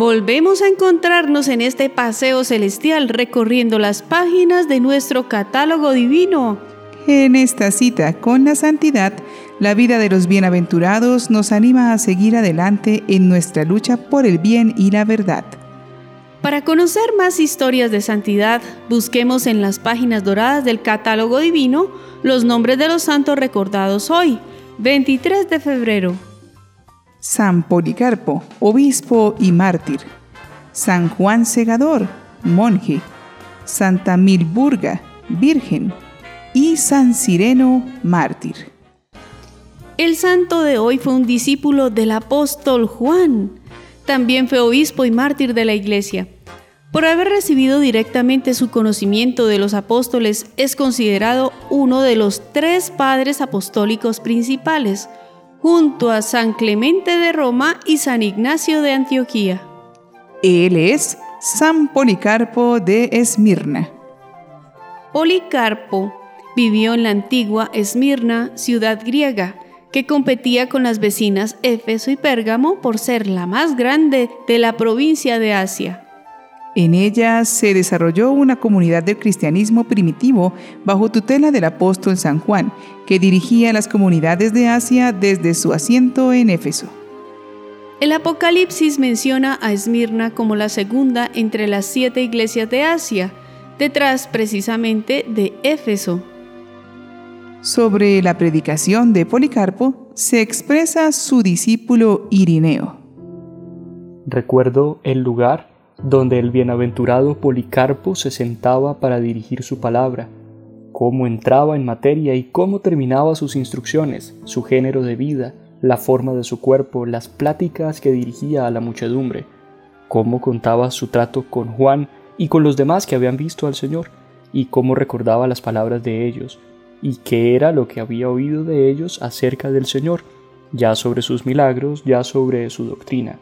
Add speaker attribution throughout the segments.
Speaker 1: Volvemos a encontrarnos en este paseo celestial recorriendo las páginas de nuestro catálogo divino.
Speaker 2: En esta cita con la santidad, la vida de los bienaventurados nos anima a seguir adelante en nuestra lucha por el bien y la verdad.
Speaker 1: Para conocer más historias de santidad, busquemos en las páginas doradas del catálogo divino los nombres de los santos recordados hoy, 23 de febrero.
Speaker 2: San Policarpo, obispo y mártir. San Juan Segador, monje. Santa Milburga, virgen. Y San Sireno, mártir.
Speaker 1: El santo de hoy fue un discípulo del apóstol Juan. También fue obispo y mártir de la iglesia. Por haber recibido directamente su conocimiento de los apóstoles, es considerado uno de los tres padres apostólicos principales, junto a San Clemente de Roma y San Ignacio de Antioquía.
Speaker 2: Él es San Policarpo de Esmirna.
Speaker 1: Policarpo vivió en la antigua Esmirna, ciudad griega, que competía con las vecinas Éfeso y Pérgamo por ser la más grande de la provincia de Asia.
Speaker 2: En ella se desarrolló una comunidad del cristianismo primitivo bajo tutela del apóstol San Juan, que dirigía las comunidades de Asia desde su asiento en Éfeso.
Speaker 1: El Apocalipsis menciona a Esmirna como la segunda entre las siete iglesias de Asia, detrás precisamente de Éfeso.
Speaker 2: Sobre la predicación de Policarpo se expresa su discípulo Irineo.
Speaker 3: Recuerdo el lugar donde el bienaventurado Policarpo se sentaba para dirigir su palabra, cómo entraba en materia y cómo terminaba sus instrucciones, su género de vida, la forma de su cuerpo, las pláticas que dirigía a la muchedumbre, cómo contaba su trato con Juan y con los demás que habían visto al Señor, y cómo recordaba las palabras de ellos, y qué era lo que había oído de ellos acerca del Señor, ya sobre sus milagros, ya sobre su doctrina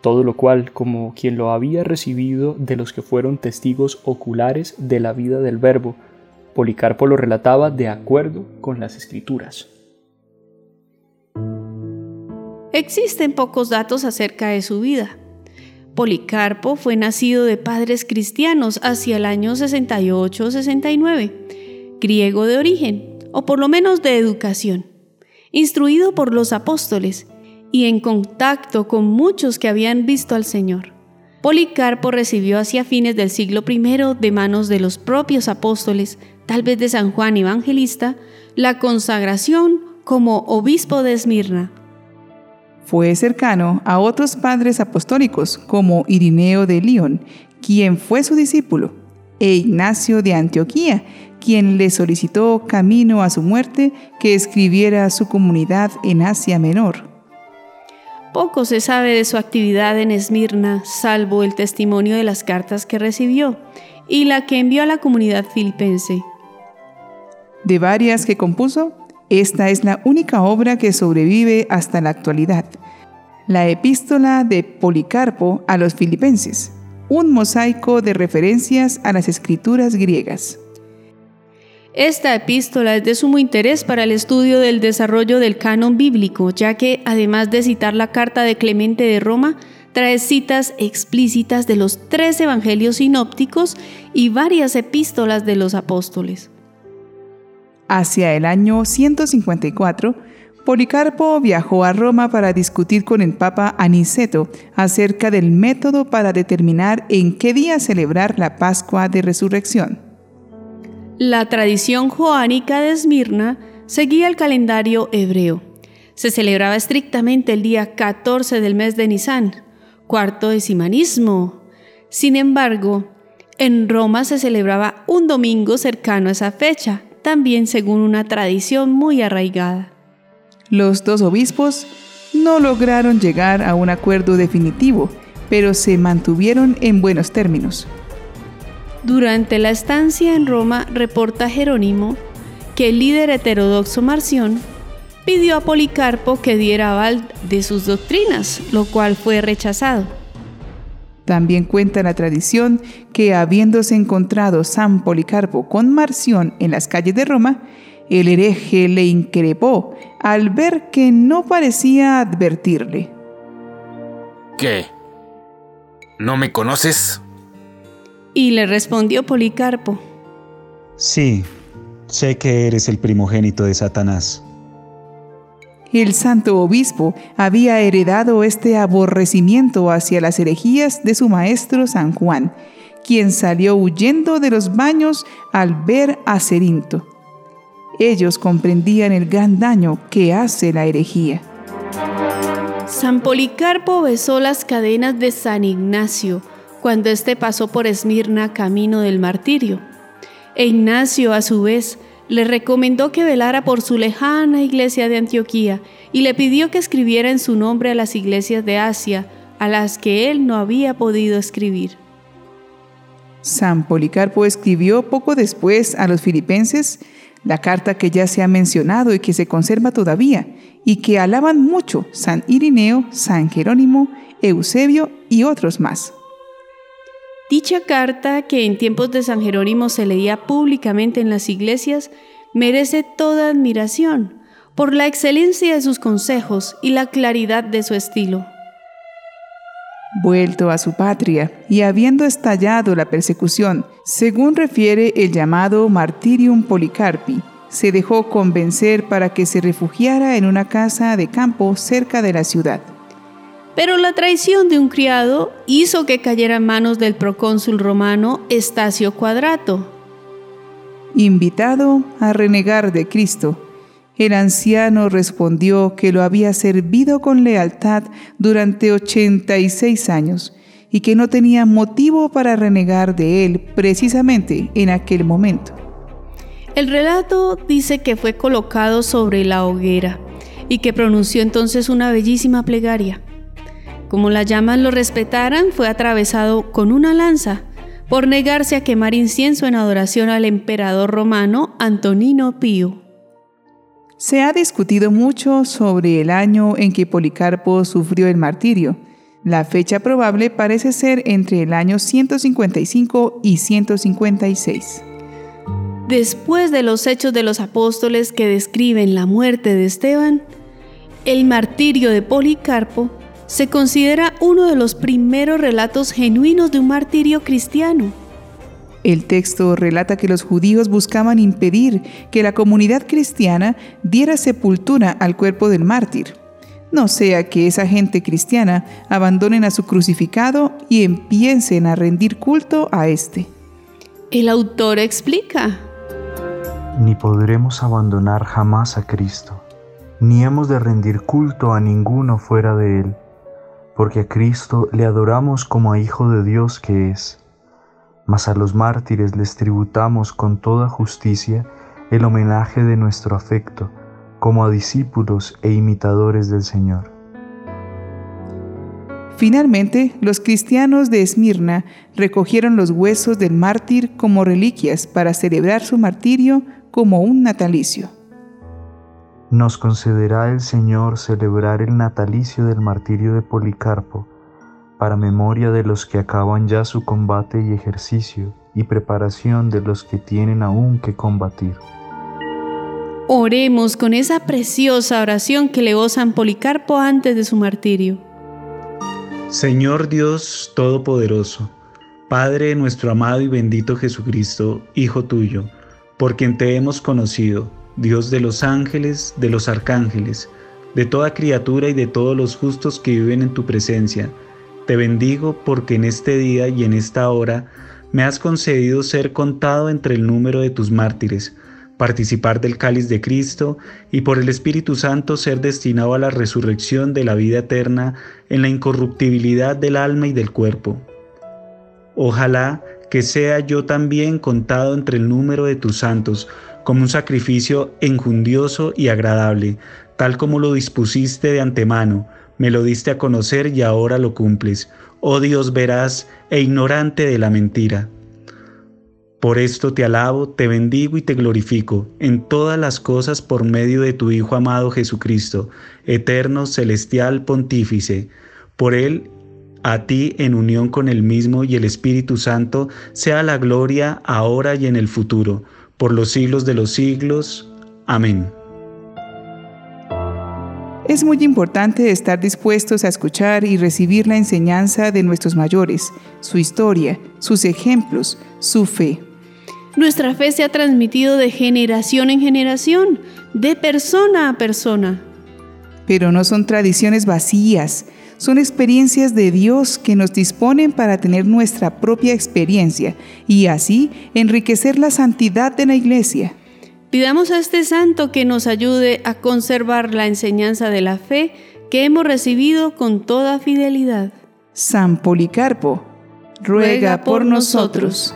Speaker 3: todo lo cual como quien lo había recibido de los que fueron testigos oculares de la vida del Verbo. Policarpo lo relataba de acuerdo con las escrituras.
Speaker 1: Existen pocos datos acerca de su vida. Policarpo fue nacido de padres cristianos hacia el año 68-69, griego de origen, o por lo menos de educación, instruido por los apóstoles y en contacto con muchos que habían visto al Señor. Policarpo recibió hacia fines del siglo I de manos de los propios apóstoles, tal vez de San Juan Evangelista, la consagración como obispo de Esmirna.
Speaker 2: Fue cercano a otros padres apostólicos como Irineo de León, quien fue su discípulo, e Ignacio de Antioquía, quien le solicitó camino a su muerte que escribiera a su comunidad en Asia Menor.
Speaker 1: Poco se sabe de su actividad en Esmirna, salvo el testimonio de las cartas que recibió y la que envió a la comunidad filipense.
Speaker 2: De varias que compuso, esta es la única obra que sobrevive hasta la actualidad, la epístola de Policarpo a los filipenses, un mosaico de referencias a las escrituras griegas.
Speaker 1: Esta epístola es de sumo interés para el estudio del desarrollo del canon bíblico, ya que, además de citar la carta de Clemente de Roma, trae citas explícitas de los tres evangelios sinópticos y varias epístolas de los apóstoles.
Speaker 2: Hacia el año 154, Policarpo viajó a Roma para discutir con el Papa Aniceto acerca del método para determinar en qué día celebrar la Pascua de Resurrección.
Speaker 1: La tradición joánica de Esmirna seguía el calendario hebreo. Se celebraba estrictamente el día 14 del mes de Nisan, cuarto de Simanismo. Sin embargo, en Roma se celebraba un domingo cercano a esa fecha, también según una tradición muy arraigada.
Speaker 2: Los dos obispos no lograron llegar a un acuerdo definitivo, pero se mantuvieron en buenos términos.
Speaker 1: Durante la estancia en Roma, reporta Jerónimo que el líder heterodoxo Marción pidió a Policarpo que diera aval de sus doctrinas, lo cual fue rechazado.
Speaker 2: También cuenta la tradición que habiéndose encontrado San Policarpo con Marción en las calles de Roma, el hereje le increpó al ver que no parecía advertirle.
Speaker 4: ¿Qué? ¿no me conoces?
Speaker 1: Y le respondió Policarpo.
Speaker 5: Sí, sé que eres el primogénito de Satanás.
Speaker 2: El santo obispo había heredado este aborrecimiento hacia las herejías de su maestro San Juan, quien salió huyendo de los baños al ver a Cerinto. Ellos comprendían el gran daño que hace la herejía.
Speaker 1: San Policarpo besó las cadenas de San Ignacio cuando éste pasó por Esmirna camino del martirio. E Ignacio, a su vez, le recomendó que velara por su lejana iglesia de Antioquía y le pidió que escribiera en su nombre a las iglesias de Asia, a las que él no había podido escribir.
Speaker 2: San Policarpo escribió poco después a los filipenses la carta que ya se ha mencionado y que se conserva todavía, y que alaban mucho San Irineo, San Jerónimo, Eusebio y otros más.
Speaker 1: Dicha carta, que en tiempos de San Jerónimo se leía públicamente en las iglesias, merece toda admiración por la excelencia de sus consejos y la claridad de su estilo.
Speaker 2: Vuelto a su patria y habiendo estallado la persecución, según refiere el llamado Martirium Policarpi, se dejó convencer para que se refugiara en una casa de campo cerca de la ciudad.
Speaker 1: Pero la traición de un criado hizo que cayera en manos del procónsul romano Estacio Cuadrato.
Speaker 2: Invitado a renegar de Cristo, el anciano respondió que lo había servido con lealtad durante 86 años y que no tenía motivo para renegar de él precisamente en aquel momento.
Speaker 1: El relato dice que fue colocado sobre la hoguera y que pronunció entonces una bellísima plegaria. Como las llamas lo respetaran, fue atravesado con una lanza por negarse a quemar incienso en adoración al emperador romano Antonino Pío.
Speaker 2: Se ha discutido mucho sobre el año en que Policarpo sufrió el martirio. La fecha probable parece ser entre el año 155 y 156.
Speaker 1: Después de los hechos de los apóstoles que describen la muerte de Esteban, el martirio de Policarpo se considera uno de los primeros relatos genuinos de un martirio cristiano.
Speaker 2: El texto relata que los judíos buscaban impedir que la comunidad cristiana diera sepultura al cuerpo del mártir. No sea que esa gente cristiana abandonen a su crucificado y empiecen a rendir culto a éste.
Speaker 1: El autor explica.
Speaker 6: Ni podremos abandonar jamás a Cristo, ni hemos de rendir culto a ninguno fuera de Él porque a Cristo le adoramos como a Hijo de Dios que es, mas a los mártires les tributamos con toda justicia el homenaje de nuestro afecto, como a discípulos e imitadores del Señor.
Speaker 2: Finalmente, los cristianos de Esmirna recogieron los huesos del mártir como reliquias para celebrar su martirio como un natalicio
Speaker 6: nos concederá el Señor celebrar el natalicio del martirio de Policarpo, para memoria de los que acaban ya su combate y ejercicio, y preparación de los que tienen aún que combatir.
Speaker 1: Oremos con esa preciosa oración que levó San Policarpo antes de su martirio.
Speaker 5: Señor Dios Todopoderoso, Padre nuestro amado y bendito Jesucristo, Hijo tuyo, por quien te hemos conocido, Dios de los ángeles, de los arcángeles, de toda criatura y de todos los justos que viven en tu presencia. Te bendigo porque en este día y en esta hora me has concedido ser contado entre el número de tus mártires, participar del cáliz de Cristo y por el Espíritu Santo ser destinado a la resurrección de la vida eterna en la incorruptibilidad del alma y del cuerpo. Ojalá que sea yo también contado entre el número de tus santos, como un sacrificio enjundioso y agradable, tal como lo dispusiste de antemano, me lo diste a conocer y ahora lo cumples, oh Dios veraz e ignorante de la mentira. Por esto te alabo, te bendigo y te glorifico en todas las cosas por medio de tu Hijo amado Jesucristo, eterno, celestial, pontífice. Por él, a ti en unión con el mismo y el Espíritu Santo, sea la gloria ahora y en el futuro por los siglos de los siglos. Amén.
Speaker 2: Es muy importante estar dispuestos a escuchar y recibir la enseñanza de nuestros mayores, su historia, sus ejemplos, su fe.
Speaker 1: Nuestra fe se ha transmitido de generación en generación, de persona a persona.
Speaker 2: Pero no son tradiciones vacías, son experiencias de Dios que nos disponen para tener nuestra propia experiencia y así enriquecer la santidad de la iglesia.
Speaker 1: Pidamos a este santo que nos ayude a conservar la enseñanza de la fe que hemos recibido con toda fidelidad.
Speaker 2: San Policarpo, ruega por nosotros.